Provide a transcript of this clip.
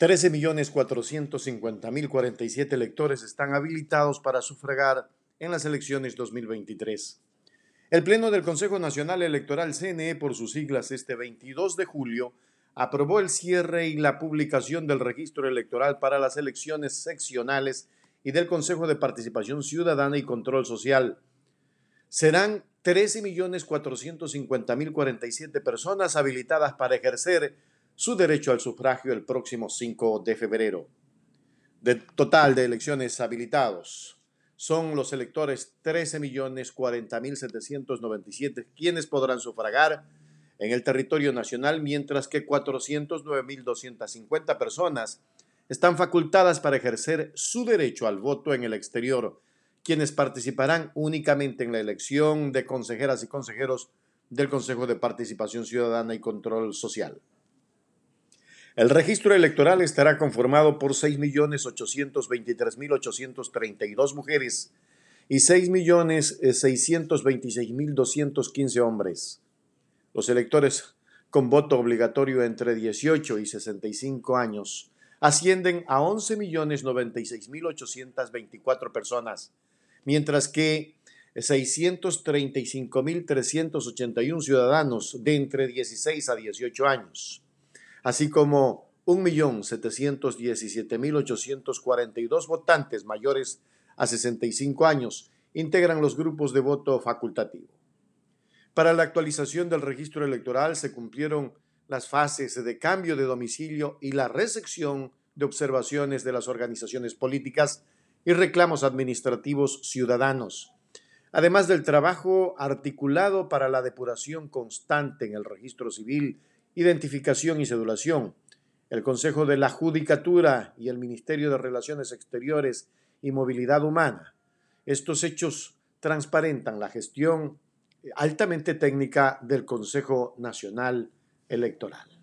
13.450.047 electores están habilitados para sufragar en las elecciones 2023. El Pleno del Consejo Nacional Electoral CNE, por sus siglas, este 22 de julio, aprobó el cierre y la publicación del registro electoral para las elecciones seccionales y del Consejo de Participación Ciudadana y Control Social. Serán 13.450.047 personas habilitadas para ejercer su derecho al sufragio el próximo 5 de febrero. De total de elecciones habilitados, son los electores 13.040.797 quienes podrán sufragar en el territorio nacional, mientras que 409.250 personas están facultadas para ejercer su derecho al voto en el exterior, quienes participarán únicamente en la elección de consejeras y consejeros del Consejo de Participación Ciudadana y Control Social. El registro electoral estará conformado por 6.823.832 mujeres y 6.626.215 hombres. Los electores con voto obligatorio entre 18 y 65 años ascienden a 11.096.824 personas, mientras que 635.381 ciudadanos de entre 16 a 18 años así como 1.717.842 votantes mayores a 65 años integran los grupos de voto facultativo. Para la actualización del registro electoral se cumplieron las fases de cambio de domicilio y la recepción de observaciones de las organizaciones políticas y reclamos administrativos ciudadanos, además del trabajo articulado para la depuración constante en el registro civil identificación y cedulación. El Consejo de la Judicatura y el Ministerio de Relaciones Exteriores y Movilidad Humana. Estos hechos transparentan la gestión altamente técnica del Consejo Nacional Electoral.